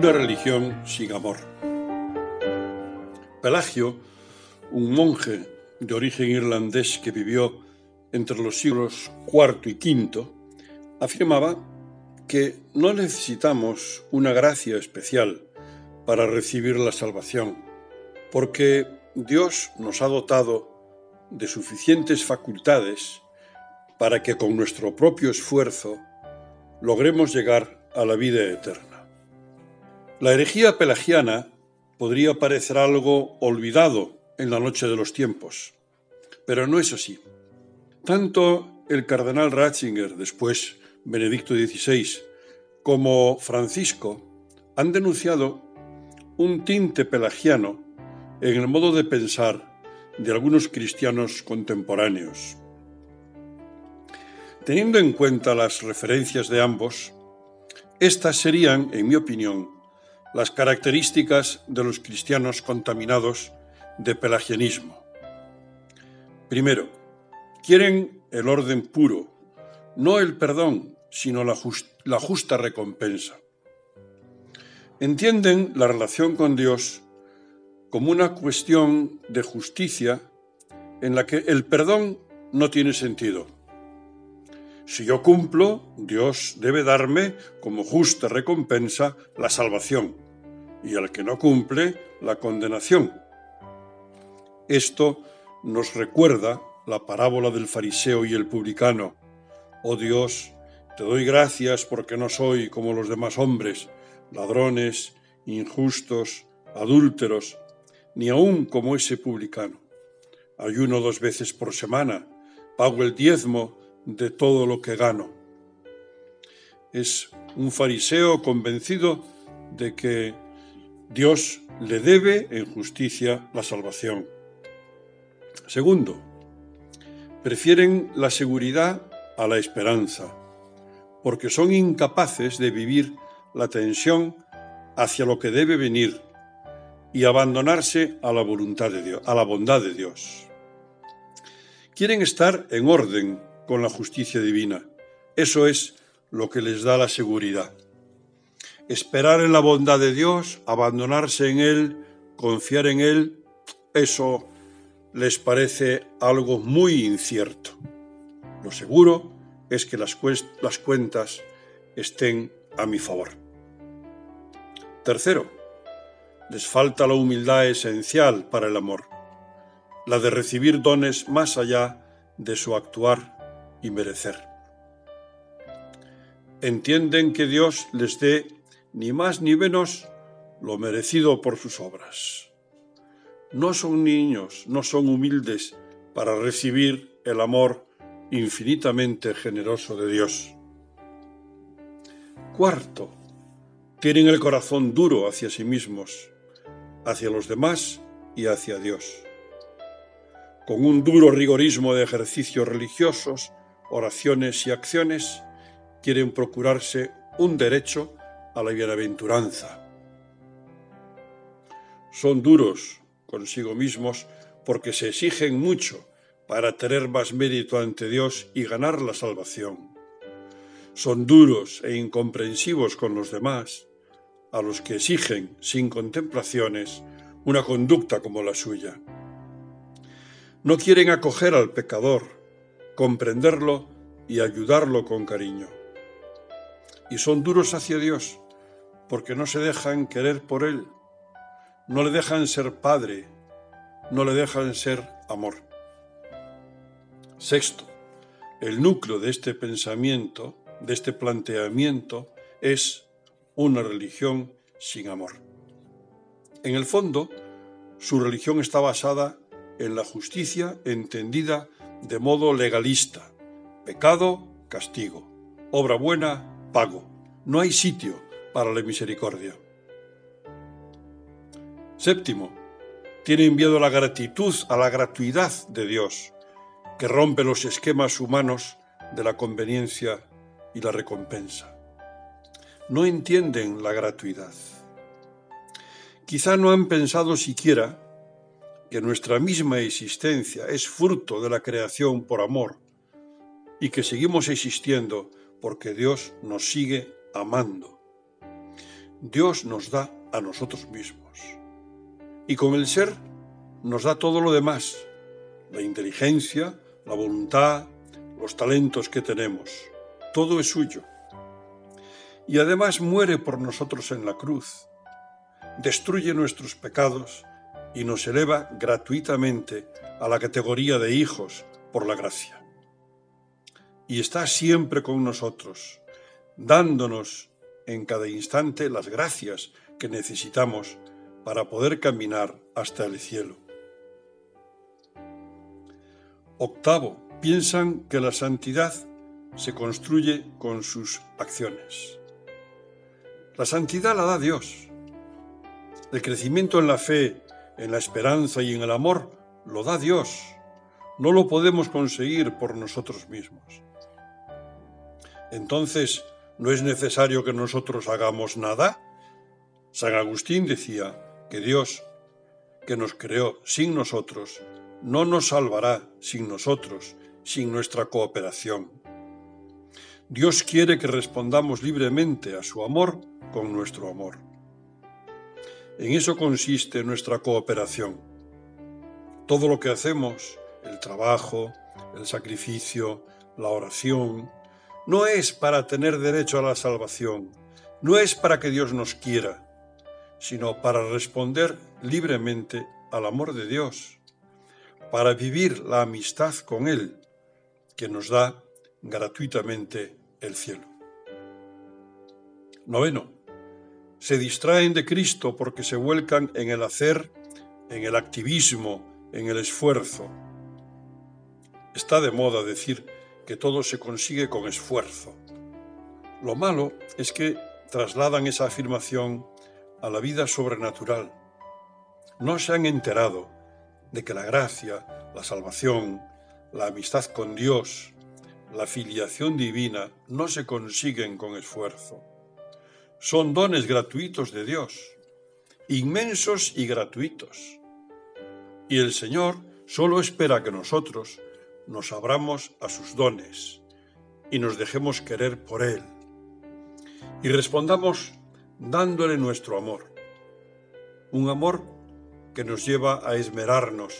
Una religión sin amor. Pelagio, un monje de origen irlandés que vivió entre los siglos IV y V, afirmaba que no necesitamos una gracia especial para recibir la salvación, porque Dios nos ha dotado de suficientes facultades para que con nuestro propio esfuerzo logremos llegar a la vida eterna. La herejía pelagiana podría parecer algo olvidado en la noche de los tiempos, pero no es así. Tanto el cardenal Ratzinger, después Benedicto XVI, como Francisco han denunciado un tinte pelagiano en el modo de pensar de algunos cristianos contemporáneos. Teniendo en cuenta las referencias de ambos, estas serían, en mi opinión, las características de los cristianos contaminados de pelagianismo. Primero, quieren el orden puro, no el perdón, sino la, la justa recompensa entienden la relación con Dios como una cuestión de justicia en la que el perdón no tiene sentido. Si yo cumplo, Dios debe darme como justa recompensa la salvación y al que no cumple, la condenación. Esto nos recuerda la parábola del fariseo y el publicano. Oh Dios, te doy gracias porque no soy como los demás hombres, ladrones, injustos, adúlteros, ni aun como ese publicano. Ayuno dos veces por semana, pago el diezmo de todo lo que gano. Es un fariseo convencido de que Dios le debe en justicia la salvación. Segundo, prefieren la seguridad a la esperanza, porque son incapaces de vivir la tensión hacia lo que debe venir y abandonarse a la voluntad de Dios, a la bondad de Dios. Quieren estar en orden con la justicia divina. Eso es lo que les da la seguridad. Esperar en la bondad de Dios, abandonarse en Él, confiar en Él, eso les parece algo muy incierto. Lo seguro es que las, cuentas estén a mi favor. Tercero, les falta la humildad esencial para el amor, la de recibir dones más allá de su actuar y merecer. Entienden que Dios les dé ni más ni menos lo merecido por sus obras. No son niños, no son humildes para recibir el amor infinitamente generoso de Dios. Cuarto, tienen el corazón duro hacia sí mismos, hacia los demás y hacia Dios. Con un duro rigorismo de ejercicios religiosos, oraciones y acciones, quieren procurarse un derecho a la bienaventuranza. Son duros consigo mismos porque se exigen mucho para tener más mérito ante Dios y ganar la salvación son duros e incomprensivos con los demás, a los que exigen, sin contemplaciones, una conducta como la suya. No quieren acoger al pecador, comprenderlo y ayudarlo con cariño. Y son duros hacia Dios, porque no se dejan querer por Él, no le dejan ser padre, no le dejan ser amor. Sexto, el núcleo de este pensamiento de este planteamiento es una religión sin amor. En el fondo, su religión está basada en la justicia entendida de modo legalista, Pecado, castigo. Obra buena, pago. No hay sitio para la misericordia. Séptimo, tiene enviado la gratitud a la gratuidad de Dios, que rompe los esquemas humanos de la conveniencia y la recompensa. No entienden la gratuidad. Quizá no han pensado siquiera que nuestra misma existencia es fruto de la creación por amor y que seguimos existiendo porque Dios nos sigue amando. Dios nos da a nosotros mismos. Y con el ser nos da todo lo demás, la inteligencia, la voluntad, los talentos que tenemos. Todo es suyo. Y además muere por nosotros en la cruz, destruye nuestros pecados y nos eleva gratuitamente a la categoría de hijos por la gracia. Y está siempre con nosotros, dándonos en cada instante las gracias que necesitamos para poder caminar hasta el cielo. Octavo, piensan que la santidad se construye con sus acciones. La santidad la da Dios. El crecimiento en la fe en la esperanza y en el amor lo da Dios. No lo podemos conseguir por nosotros mismos. Entonces, ¿no es necesario que nosotros hagamos nada? San Agustín decía que Dios, que nos creó sin nosotros, no nos salvará sin nosotros, sin nuestra cooperación. Dios quiere que respondamos libremente a su amor con nuestro amor. En eso consiste nuestra cooperación. Todo lo que hacemos, el trabajo, el sacrificio, la oración, no es para tener derecho a la salvación, no es para que Dios nos quiera, sino para responder libremente al amor de Dios, para vivir la amistad con Él, que nos da gratuitamente el cielo. Noveno se distraen de Cristo porque se vuelcan en el hacer, en el activismo, en el esfuerzo. Está de moda decir que todo se consigue con esfuerzo. Lo malo es que trasladan esa afirmación a la vida sobrenatural. No se han enterado de que la gracia, la salvación, la amistad con Dios, la filiación divina no se consiguen con esfuerzo son dones gratuitos de Dios, inmensos y gratuitos. Y el Señor solo espera que nosotros nos abramos a sus dones y nos dejemos querer por Él. Y respondamos dándole nuestro amor. Un amor que nos lleva a esmerarnos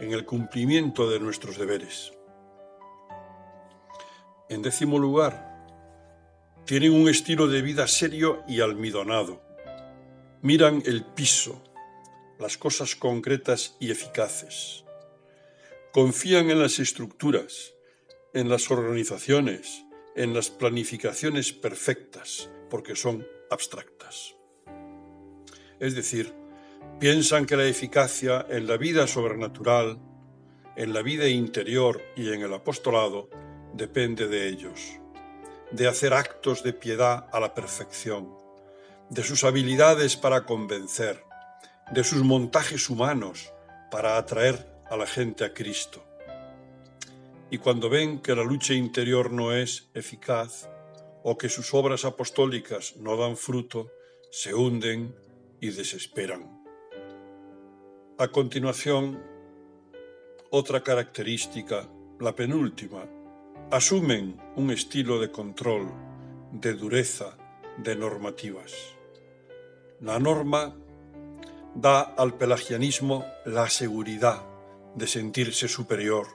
en el cumplimiento de nuestros deberes. En décimo lugar, tienen un estilo de vida serio y almidonado. Miran el piso, las cosas concretas y eficaces. Confían en las estructuras, en las organizaciones, en las planificaciones perfectas, porque son abstractas. Es decir, piensan que la eficacia en la vida sobrenatural, en la vida interior y en el apostolado depende de ellos de hacer actos de piedad a la perfección, de sus habilidades para convencer, de sus montajes humanos para atraer a la gente a Cristo. Y cuando ven que la lucha interior no es eficaz o que sus obras apostólicas no dan fruto, se hunden y desesperan. A continuación, otra característica, la penúltima, asumen un estilo de control, de dureza, de normativas. La norma da al pelagianismo la seguridad de sentirse superior,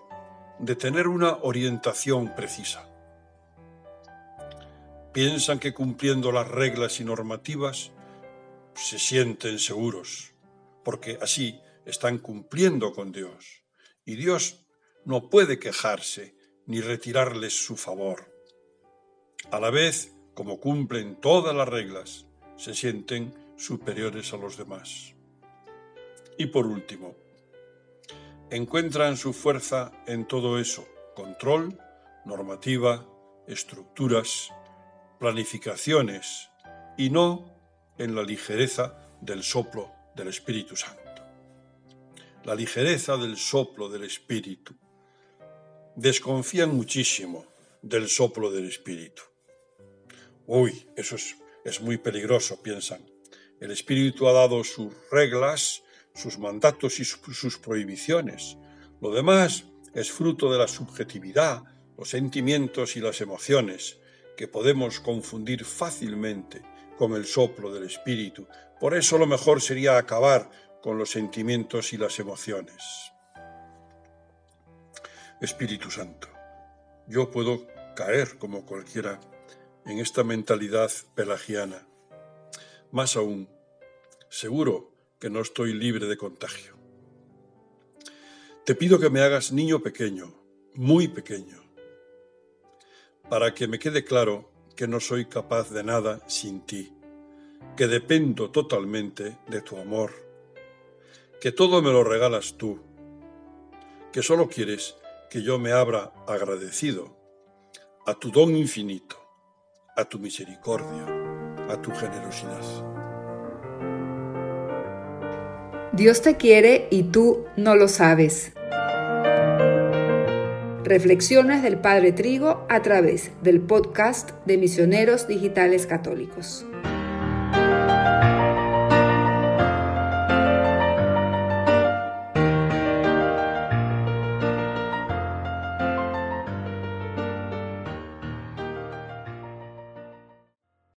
de tener una orientación precisa. Piensan que cumpliendo las reglas y normativas se sienten seguros, porque así están cumpliendo con Dios. Y Dios no puede quejarse ni retirarles su favor. A la vez, como cumplen todas las reglas, se sienten superiores a los demás. Y por último, encuentran su fuerza en todo eso, control, normativa, estructuras, planificaciones y no en la ligereza del soplo del Espíritu Santo. La ligereza del soplo del Espíritu. Desconfían muchísimo del soplo del Espíritu. Uy, eso es, es muy peligroso, piensan. El Espíritu ha dado sus reglas, sus mandatos y sus prohibiciones. Lo demás es fruto de la subjetividad, los sentimientos y las emociones, que podemos confundir fácilmente con el soplo del Espíritu. Por eso lo mejor sería acabar con los sentimientos y las emociones. Espíritu Santo, yo puedo caer como cualquiera en esta mentalidad pelagiana. Más aún, seguro que no estoy libre de contagio. Te pido que me hagas niño pequeño, muy pequeño, para que me quede claro que no soy capaz de nada sin ti, que dependo totalmente de tu amor, que todo me lo regalas tú, que solo quieres que yo me abra agradecido a tu don infinito, a tu misericordia, a tu generosidad. Dios te quiere y tú no lo sabes. Reflexiones del Padre Trigo a través del podcast de Misioneros Digitales Católicos.